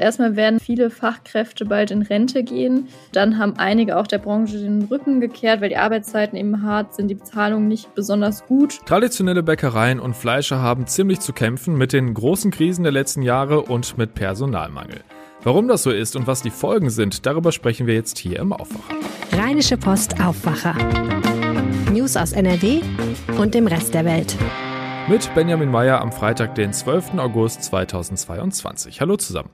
Erstmal werden viele Fachkräfte bald in Rente gehen. Dann haben einige auch der Branche den Rücken gekehrt, weil die Arbeitszeiten eben hart sind, die Bezahlung nicht besonders gut. Traditionelle Bäckereien und Fleischer haben ziemlich zu kämpfen mit den großen Krisen der letzten Jahre und mit Personalmangel. Warum das so ist und was die Folgen sind, darüber sprechen wir jetzt hier im Aufwacher. Rheinische Post Aufwacher. News aus NRW und dem Rest der Welt mit Benjamin Meyer am Freitag, den 12. August 2022. Hallo zusammen.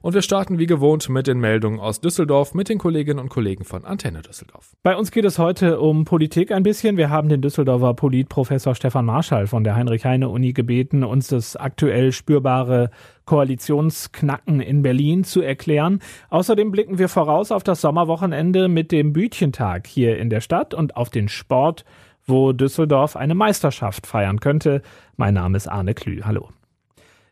Und wir starten wie gewohnt mit den Meldungen aus Düsseldorf mit den Kolleginnen und Kollegen von Antenne Düsseldorf. Bei uns geht es heute um Politik ein bisschen. Wir haben den Düsseldorfer Politprofessor Stefan Marschall von der Heinrich-Heine-Uni gebeten, uns das aktuell spürbare Koalitionsknacken in Berlin zu erklären. Außerdem blicken wir voraus auf das Sommerwochenende mit dem Bütchentag hier in der Stadt und auf den Sport, wo Düsseldorf eine Meisterschaft feiern könnte. Mein Name ist Arne Klü. Hallo.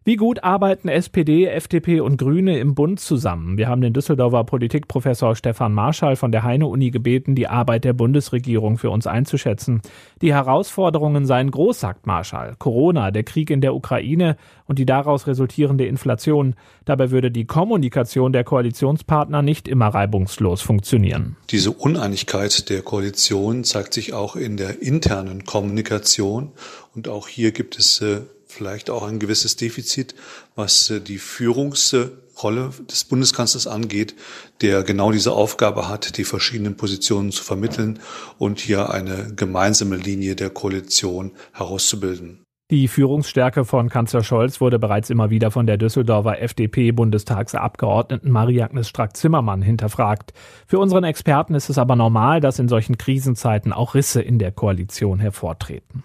Wie gut arbeiten SPD, FDP und Grüne im Bund zusammen? Wir haben den Düsseldorfer Politikprofessor Stefan Marschall von der Heine-Uni gebeten, die Arbeit der Bundesregierung für uns einzuschätzen. Die Herausforderungen seien groß, sagt Marschall. Corona, der Krieg in der Ukraine und die daraus resultierende Inflation. Dabei würde die Kommunikation der Koalitionspartner nicht immer reibungslos funktionieren. Diese Uneinigkeit der Koalition zeigt sich auch in der internen Kommunikation. Und auch hier gibt es äh, vielleicht auch ein gewisses Defizit, was äh, die Führungsrolle des Bundeskanzlers angeht, der genau diese Aufgabe hat, die verschiedenen Positionen zu vermitteln und hier eine gemeinsame Linie der Koalition herauszubilden. Die Führungsstärke von Kanzler Scholz wurde bereits immer wieder von der Düsseldorfer FDP-Bundestagsabgeordneten Marie-Agnes Strack-Zimmermann hinterfragt. Für unseren Experten ist es aber normal, dass in solchen Krisenzeiten auch Risse in der Koalition hervortreten.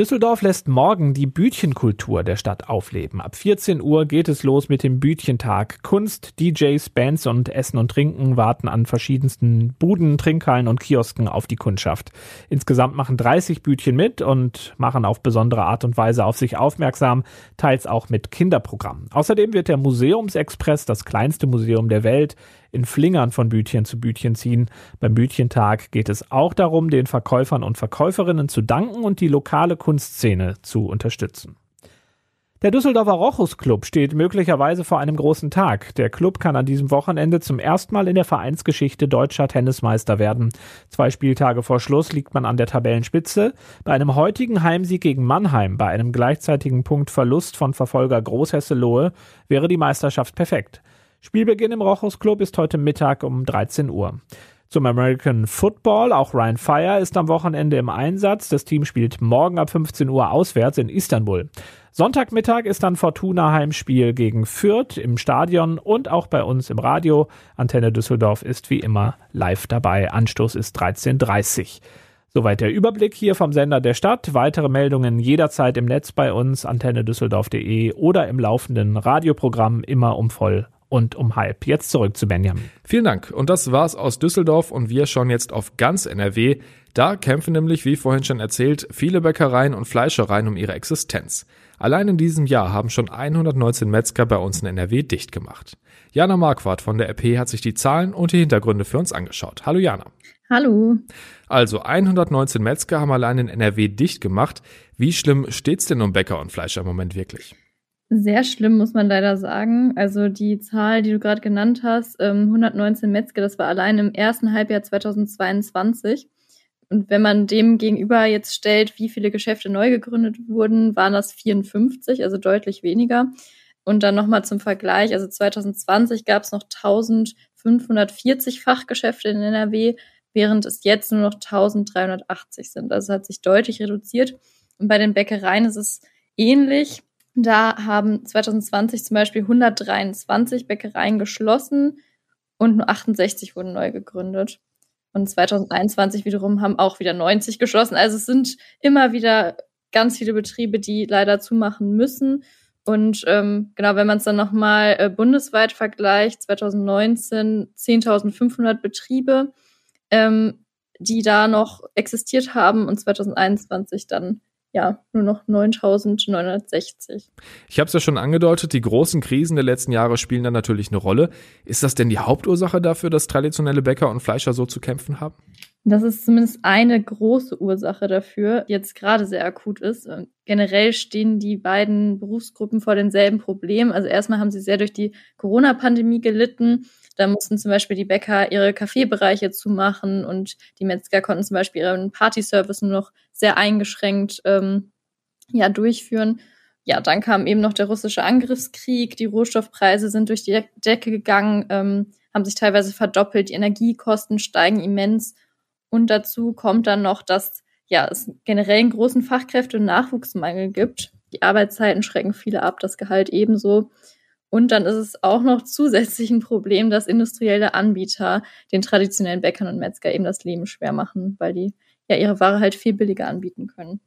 Düsseldorf lässt morgen die Bütchenkultur der Stadt aufleben. Ab 14 Uhr geht es los mit dem Bütchentag. Kunst, DJs, Bands und Essen und Trinken warten an verschiedensten Buden, Trinkhallen und Kiosken auf die Kundschaft. Insgesamt machen 30 Bütchen mit und machen auf besondere Art und Weise auf sich aufmerksam, teils auch mit Kinderprogrammen. Außerdem wird der Museumsexpress, das kleinste Museum der Welt, in Flingern von Bütchen zu Bütchen ziehen. Beim Bütchentag geht es auch darum, den Verkäufern und Verkäuferinnen zu danken und die lokale Kunstszene zu unterstützen. Der Düsseldorfer Rochus Club steht möglicherweise vor einem großen Tag. Der Club kann an diesem Wochenende zum ersten Mal in der Vereinsgeschichte deutscher Tennismeister werden. Zwei Spieltage vor Schluss liegt man an der Tabellenspitze. Bei einem heutigen Heimsieg gegen Mannheim, bei einem gleichzeitigen Punktverlust von Verfolger Großhesselohe, wäre die Meisterschaft perfekt. Spielbeginn im Rochus Club ist heute Mittag um 13 Uhr. Zum American Football, auch Ryan Fire ist am Wochenende im Einsatz. Das Team spielt morgen ab 15 Uhr auswärts in Istanbul. Sonntagmittag ist dann Fortuna Heimspiel gegen Fürth im Stadion und auch bei uns im Radio. Antenne Düsseldorf ist wie immer live dabei. Anstoß ist 13.30 Soweit der Überblick hier vom Sender der Stadt. Weitere Meldungen jederzeit im Netz bei uns, antennedüsseldorf.de oder im laufenden Radioprogramm immer um voll und um halb. Jetzt zurück zu Benjamin. Vielen Dank. Und das war's aus Düsseldorf und wir schauen jetzt auf ganz NRW. Da kämpfen nämlich, wie vorhin schon erzählt, viele Bäckereien und Fleischereien um ihre Existenz. Allein in diesem Jahr haben schon 119 Metzger bei uns in NRW dicht gemacht. Jana Marquardt von der RP hat sich die Zahlen und die Hintergründe für uns angeschaut. Hallo Jana. Hallo. Also 119 Metzger haben allein in NRW dicht gemacht. Wie schlimm steht's denn um Bäcker und Fleischer im Moment wirklich? Sehr schlimm, muss man leider sagen. Also die Zahl, die du gerade genannt hast, 119 ähm, Metzger, das war allein im ersten Halbjahr 2022. Und wenn man dem gegenüber jetzt stellt, wie viele Geschäfte neu gegründet wurden, waren das 54, also deutlich weniger. Und dann nochmal zum Vergleich, also 2020 gab es noch 1540 Fachgeschäfte in NRW, während es jetzt nur noch 1380 sind. Also es hat sich deutlich reduziert. Und bei den Bäckereien ist es ähnlich. Da haben 2020 zum Beispiel 123 Bäckereien geschlossen und nur 68 wurden neu gegründet. Und 2021 wiederum haben auch wieder 90 geschlossen. Also es sind immer wieder ganz viele Betriebe, die leider zumachen müssen. Und ähm, genau, wenn man es dann nochmal äh, bundesweit vergleicht, 2019 10.500 Betriebe, ähm, die da noch existiert haben und 2021 dann ja, nur noch 9.960. Ich habe es ja schon angedeutet, die großen Krisen der letzten Jahre spielen da natürlich eine Rolle. Ist das denn die Hauptursache dafür, dass traditionelle Bäcker und Fleischer so zu kämpfen haben? Das ist zumindest eine große Ursache dafür, die jetzt gerade sehr akut ist. Generell stehen die beiden Berufsgruppen vor denselben Problemen. Also erstmal haben sie sehr durch die Corona-Pandemie gelitten. Da mussten zum Beispiel die Bäcker ihre Kaffeebereiche zumachen und die Metzger konnten zum Beispiel ihren Partyservice nur noch sehr eingeschränkt ähm, ja, durchführen. Ja, dann kam eben noch der russische Angriffskrieg. Die Rohstoffpreise sind durch die Decke gegangen, ähm, haben sich teilweise verdoppelt. Die Energiekosten steigen immens. Und dazu kommt dann noch, dass ja, es generell einen großen Fachkräfte- und Nachwuchsmangel gibt. Die Arbeitszeiten schrecken viele ab, das Gehalt ebenso. Und dann ist es auch noch zusätzlich ein Problem, dass industrielle Anbieter den traditionellen Bäckern und Metzger eben das Leben schwer machen, weil die ja ihre Ware halt viel billiger anbieten können.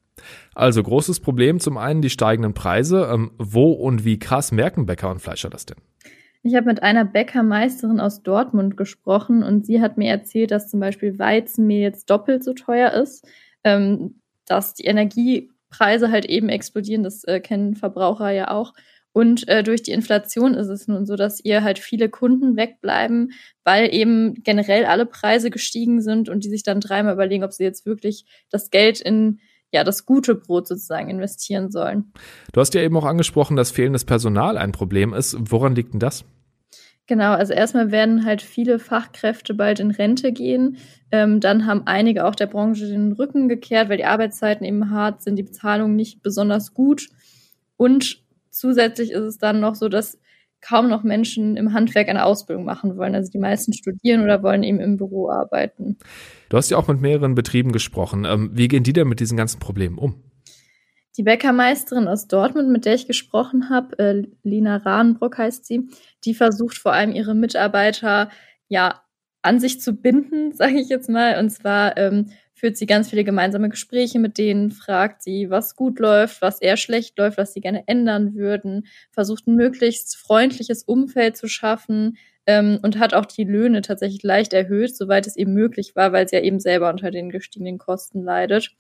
Also großes Problem, zum einen die steigenden Preise. Ähm, wo und wie krass merken Bäcker und Fleischer das denn? Ich habe mit einer Bäckermeisterin aus Dortmund gesprochen und sie hat mir erzählt, dass zum Beispiel Weizenmehl jetzt doppelt so teuer ist, ähm, dass die Energiepreise halt eben explodieren, das äh, kennen Verbraucher ja auch. Und äh, durch die Inflation ist es nun so, dass ihr halt viele Kunden wegbleiben, weil eben generell alle Preise gestiegen sind und die sich dann dreimal überlegen, ob sie jetzt wirklich das Geld in ja, das gute Brot sozusagen investieren sollen. Du hast ja eben auch angesprochen, dass fehlendes Personal ein Problem ist. Woran liegt denn das? Genau, also erstmal werden halt viele Fachkräfte bald in Rente gehen. Ähm, dann haben einige auch der Branche den Rücken gekehrt, weil die Arbeitszeiten eben hart sind, die Bezahlung nicht besonders gut. Und zusätzlich ist es dann noch so, dass kaum noch Menschen im Handwerk eine Ausbildung machen wollen. Also die meisten studieren oder wollen eben im Büro arbeiten. Du hast ja auch mit mehreren Betrieben gesprochen. Ähm, wie gehen die denn mit diesen ganzen Problemen um? Die Bäckermeisterin aus Dortmund, mit der ich gesprochen habe, äh, Lina Rahnbrock heißt sie, die versucht vor allem ihre Mitarbeiter ja an sich zu binden, sage ich jetzt mal. Und zwar ähm, führt sie ganz viele gemeinsame Gespräche mit denen, fragt sie, was gut läuft, was eher schlecht läuft, was sie gerne ändern würden, versucht ein möglichst freundliches Umfeld zu schaffen ähm, und hat auch die Löhne tatsächlich leicht erhöht, soweit es eben möglich war, weil sie ja eben selber unter den gestiegenen Kosten leidet.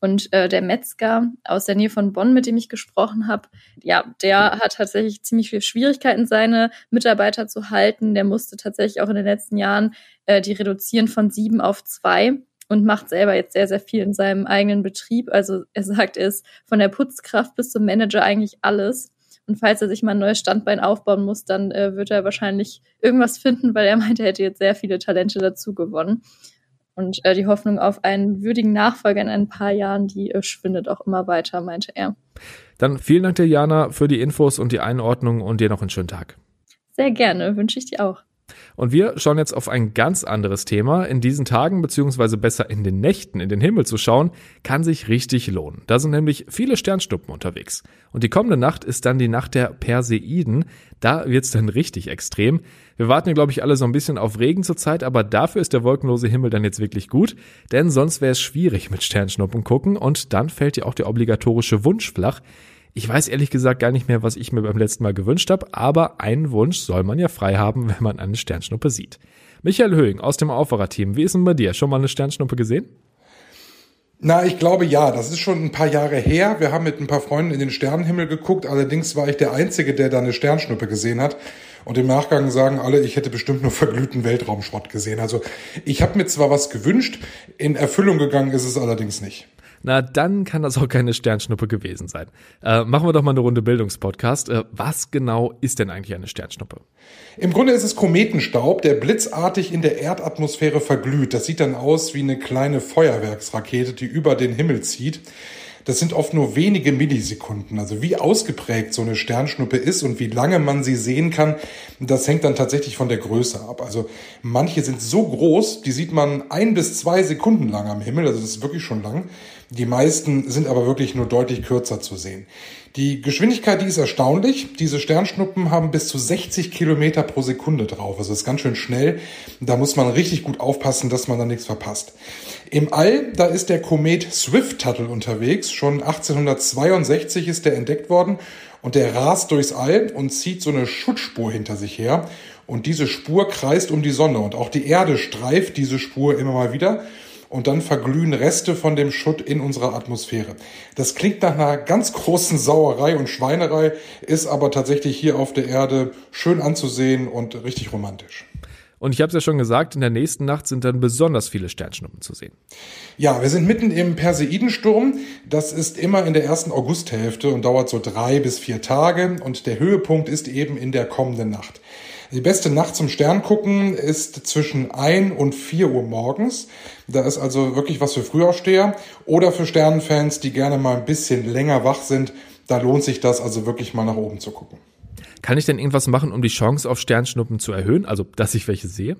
Und äh, der Metzger aus der Nähe von Bonn, mit dem ich gesprochen habe, ja, der hat tatsächlich ziemlich viel Schwierigkeiten, seine Mitarbeiter zu halten. Der musste tatsächlich auch in den letzten Jahren äh, die reduzieren von sieben auf zwei und macht selber jetzt sehr, sehr viel in seinem eigenen Betrieb. Also er sagt, er ist von der Putzkraft bis zum Manager eigentlich alles. Und falls er sich mal ein neues Standbein aufbauen muss, dann äh, wird er wahrscheinlich irgendwas finden, weil er meint, er hätte jetzt sehr viele Talente dazu gewonnen. Und äh, die Hoffnung auf einen würdigen Nachfolger in ein paar Jahren, die äh, schwindet auch immer weiter, meinte er. Dann vielen Dank dir, Jana, für die Infos und die Einordnung und dir noch einen schönen Tag. Sehr gerne, wünsche ich dir auch. Und wir schauen jetzt auf ein ganz anderes Thema. In diesen Tagen, beziehungsweise besser in den Nächten in den Himmel zu schauen, kann sich richtig lohnen. Da sind nämlich viele Sternschnuppen unterwegs. Und die kommende Nacht ist dann die Nacht der Perseiden. Da wird's dann richtig extrem. Wir warten, glaube ich, alle so ein bisschen auf Regen zurzeit, aber dafür ist der wolkenlose Himmel dann jetzt wirklich gut, denn sonst wäre es schwierig mit Sternschnuppen gucken und dann fällt ja auch der obligatorische Wunsch flach. Ich weiß ehrlich gesagt gar nicht mehr, was ich mir beim letzten Mal gewünscht habe, aber einen Wunsch soll man ja frei haben, wenn man eine Sternschnuppe sieht. Michael Höhing aus dem Aufwacherteam, wie ist denn bei dir? Schon mal eine Sternschnuppe gesehen? Na, ich glaube ja. Das ist schon ein paar Jahre her. Wir haben mit ein paar Freunden in den Sternenhimmel geguckt. Allerdings war ich der Einzige, der da eine Sternschnuppe gesehen hat. Und im Nachgang sagen alle, ich hätte bestimmt nur verglühten Weltraumschrott gesehen. Also ich habe mir zwar was gewünscht, in Erfüllung gegangen ist es allerdings nicht na dann kann das auch keine Sternschnuppe gewesen sein. Äh, machen wir doch mal eine Runde Bildungspodcast. Äh, was genau ist denn eigentlich eine Sternschnuppe? Im Grunde ist es Kometenstaub, der blitzartig in der Erdatmosphäre verglüht. Das sieht dann aus wie eine kleine Feuerwerksrakete, die über den Himmel zieht. Das sind oft nur wenige Millisekunden. Also wie ausgeprägt so eine Sternschnuppe ist und wie lange man sie sehen kann, das hängt dann tatsächlich von der Größe ab. Also manche sind so groß, die sieht man ein bis zwei Sekunden lang am Himmel. Also das ist wirklich schon lang. Die meisten sind aber wirklich nur deutlich kürzer zu sehen. Die Geschwindigkeit, die ist erstaunlich. Diese Sternschnuppen haben bis zu 60 Kilometer pro Sekunde drauf. Also ist ganz schön schnell. Da muss man richtig gut aufpassen, dass man da nichts verpasst. Im All, da ist der Komet Swift-Tuttle unterwegs. Schon 1862 ist der entdeckt worden. Und der rast durchs All und zieht so eine Schutzspur hinter sich her. Und diese Spur kreist um die Sonne. Und auch die Erde streift diese Spur immer mal wieder und dann verglühen Reste von dem Schutt in unserer Atmosphäre. Das klingt nach einer ganz großen Sauerei und Schweinerei, ist aber tatsächlich hier auf der Erde schön anzusehen und richtig romantisch. Und ich habe es ja schon gesagt, in der nächsten Nacht sind dann besonders viele Sternschnuppen zu sehen. Ja, wir sind mitten im Perseidensturm. Das ist immer in der ersten Augusthälfte und dauert so drei bis vier Tage. Und der Höhepunkt ist eben in der kommenden Nacht. Die beste Nacht zum Stern gucken ist zwischen ein und vier Uhr morgens. Da ist also wirklich was für Frühaufsteher oder für Sternenfans, die gerne mal ein bisschen länger wach sind. Da lohnt sich das also wirklich mal nach oben zu gucken. Kann ich denn irgendwas machen, um die Chance auf Sternschnuppen zu erhöhen? Also, dass ich welche sehe?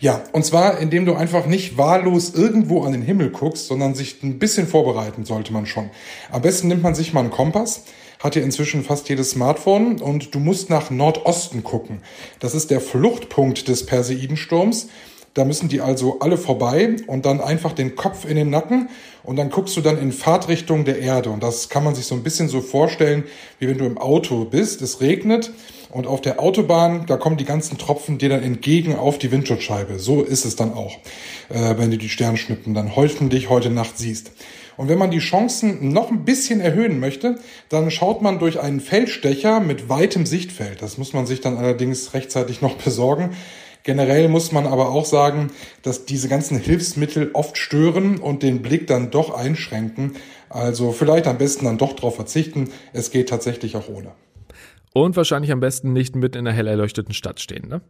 Ja, und zwar indem du einfach nicht wahllos irgendwo an den Himmel guckst, sondern sich ein bisschen vorbereiten sollte man schon. Am besten nimmt man sich mal einen Kompass, hat ja inzwischen fast jedes Smartphone und du musst nach Nordosten gucken. Das ist der Fluchtpunkt des Perseidensturms. Da müssen die also alle vorbei und dann einfach den Kopf in den Nacken und dann guckst du dann in Fahrtrichtung der Erde. Und das kann man sich so ein bisschen so vorstellen, wie wenn du im Auto bist, es regnet und auf der Autobahn, da kommen die ganzen Tropfen dir dann entgegen auf die Windschutzscheibe. So ist es dann auch, äh, wenn du die Sternschnuppen dann hoffentlich heute Nacht siehst. Und wenn man die Chancen noch ein bisschen erhöhen möchte, dann schaut man durch einen Feldstecher mit weitem Sichtfeld. Das muss man sich dann allerdings rechtzeitig noch besorgen. Generell muss man aber auch sagen, dass diese ganzen Hilfsmittel oft stören und den Blick dann doch einschränken. Also vielleicht am besten dann doch darauf verzichten. Es geht tatsächlich auch ohne. Und wahrscheinlich am besten nicht mitten in einer hell erleuchteten Stadt stehen, ne?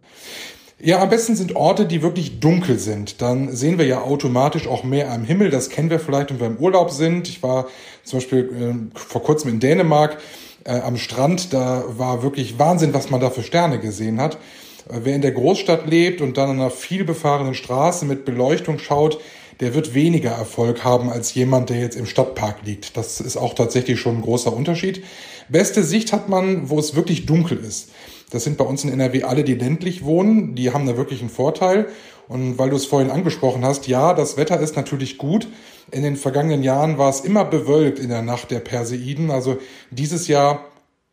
Ja, am besten sind Orte, die wirklich dunkel sind. Dann sehen wir ja automatisch auch mehr am Himmel. Das kennen wir vielleicht, wenn wir im Urlaub sind. Ich war zum Beispiel äh, vor kurzem in Dänemark äh, am Strand. Da war wirklich Wahnsinn, was man da für Sterne gesehen hat. Wer in der Großstadt lebt und dann an einer vielbefahrenen Straße mit Beleuchtung schaut, der wird weniger Erfolg haben als jemand, der jetzt im Stadtpark liegt. Das ist auch tatsächlich schon ein großer Unterschied. Beste Sicht hat man, wo es wirklich dunkel ist. Das sind bei uns in NRW alle, die ländlich wohnen. Die haben da wirklich einen Vorteil. Und weil du es vorhin angesprochen hast, ja, das Wetter ist natürlich gut. In den vergangenen Jahren war es immer bewölkt in der Nacht der Perseiden. Also dieses Jahr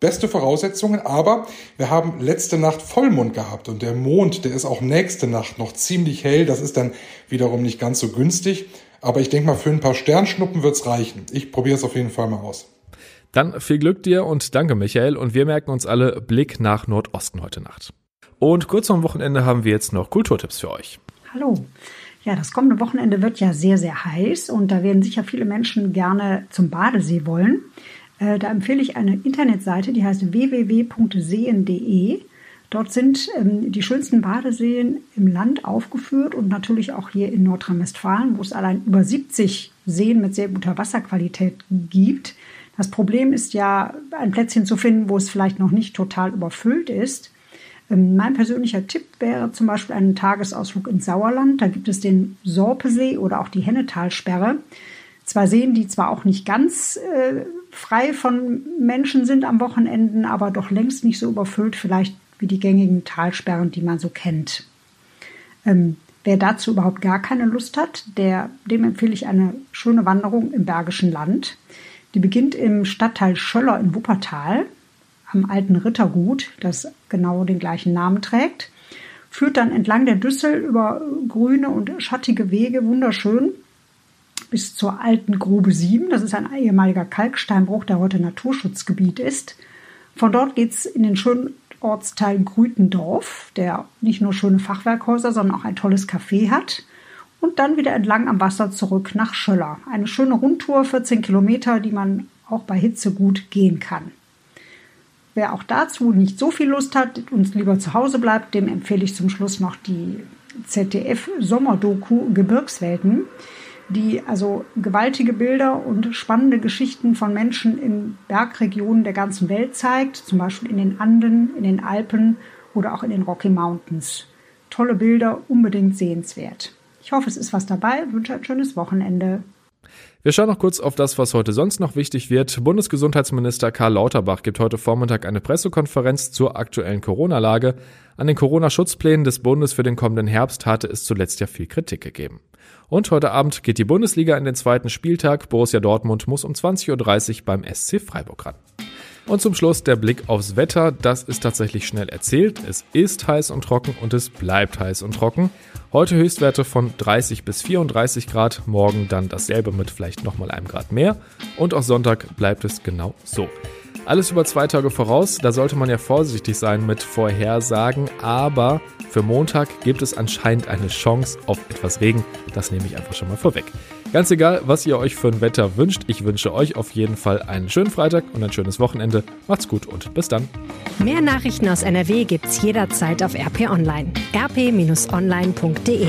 beste Voraussetzungen, aber wir haben letzte Nacht Vollmond gehabt und der Mond, der ist auch nächste Nacht noch ziemlich hell. Das ist dann wiederum nicht ganz so günstig, aber ich denke mal, für ein paar Sternschnuppen wird's reichen. Ich probiere es auf jeden Fall mal aus. Dann viel Glück dir und danke Michael und wir merken uns alle Blick nach Nordosten heute Nacht. Und kurz vor dem Wochenende haben wir jetzt noch Kulturtipps für euch. Hallo. Ja, das kommende Wochenende wird ja sehr, sehr heiß und da werden sicher viele Menschen gerne zum Badesee wollen. Äh, da empfehle ich eine Internetseite, die heißt www.seen.de. Dort sind ähm, die schönsten Badeseen im Land aufgeführt und natürlich auch hier in Nordrhein-Westfalen, wo es allein über 70 Seen mit sehr guter Wasserqualität gibt. Das Problem ist ja, ein Plätzchen zu finden, wo es vielleicht noch nicht total überfüllt ist. Ähm, mein persönlicher Tipp wäre zum Beispiel ein Tagesausflug ins Sauerland. Da gibt es den Sorpesee oder auch die Hennetalsperre. Zwei Seen, die zwar auch nicht ganz äh, frei von Menschen sind am Wochenenden, aber doch längst nicht so überfüllt vielleicht wie die gängigen Talsperren, die man so kennt. Ähm, wer dazu überhaupt gar keine Lust hat, der, dem empfehle ich eine schöne Wanderung im Bergischen Land. Die beginnt im Stadtteil Schöller in Wuppertal am alten Rittergut, das genau den gleichen Namen trägt, führt dann entlang der Düssel über grüne und schattige Wege wunderschön bis zur alten Grube 7. Das ist ein ehemaliger Kalksteinbruch, der heute Naturschutzgebiet ist. Von dort geht es in den schönen Ortsteil Grütendorf, der nicht nur schöne Fachwerkhäuser, sondern auch ein tolles Café hat. Und dann wieder entlang am Wasser zurück nach Schöller. Eine schöne Rundtour, 14 Kilometer, die man auch bei Hitze gut gehen kann. Wer auch dazu nicht so viel Lust hat und lieber zu Hause bleibt, dem empfehle ich zum Schluss noch die ZDF-Sommerdoku Gebirgswelten die also gewaltige Bilder und spannende Geschichten von Menschen in Bergregionen der ganzen Welt zeigt, zum Beispiel in den Anden, in den Alpen oder auch in den Rocky Mountains. Tolle Bilder, unbedingt sehenswert. Ich hoffe, es ist was dabei, wünsche ein schönes Wochenende. Wir schauen noch kurz auf das, was heute sonst noch wichtig wird. Bundesgesundheitsminister Karl Lauterbach gibt heute Vormittag eine Pressekonferenz zur aktuellen Corona-Lage. An den Corona-Schutzplänen des Bundes für den kommenden Herbst hatte es zuletzt ja viel Kritik gegeben. Und heute Abend geht die Bundesliga in den zweiten Spieltag. Borussia Dortmund muss um 20.30 Uhr beim SC Freiburg ran. Und zum Schluss der Blick aufs Wetter. Das ist tatsächlich schnell erzählt. Es ist heiß und trocken und es bleibt heiß und trocken. Heute Höchstwerte von 30 bis 34 Grad, morgen dann dasselbe mit vielleicht nochmal einem Grad mehr. Und auch Sonntag bleibt es genau so. Alles über zwei Tage voraus, da sollte man ja vorsichtig sein mit Vorhersagen, aber Für Montag gibt es anscheinend eine Chance auf etwas Regen. Das nehme ich einfach schon mal vorweg. Ganz egal, was ihr euch für ein Wetter wünscht, ich wünsche euch auf jeden Fall einen schönen Freitag und ein schönes Wochenende. Macht's gut und bis dann. Mehr Nachrichten aus NRW gibt's jederzeit auf RP Online. rp-online.de